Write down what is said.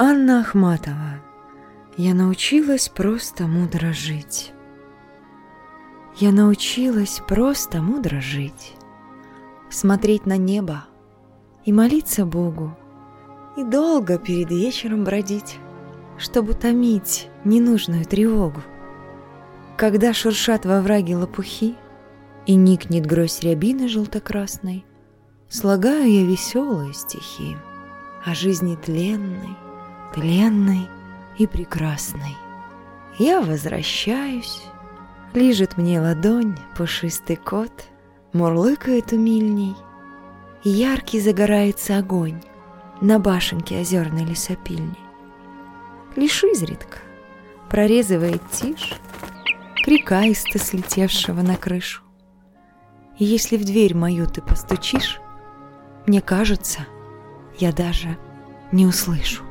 Анна Ахматова. Я научилась просто мудро жить. Я научилась просто мудро жить. Смотреть на небо и молиться Богу. И долго перед вечером бродить, чтобы томить ненужную тревогу. Когда шуршат во враге лопухи И никнет грозь рябины желто-красной, Слагаю я веселые стихи О жизни тленной, тленной и прекрасной. Я возвращаюсь, лижет мне ладонь пушистый кот, Мурлыкает умильней, и яркий загорается огонь На башенке озерной лесопильни. Лишь изредка прорезывает тишь Крика иста слетевшего на крышу. И если в дверь мою ты постучишь, Мне кажется, я даже не услышу.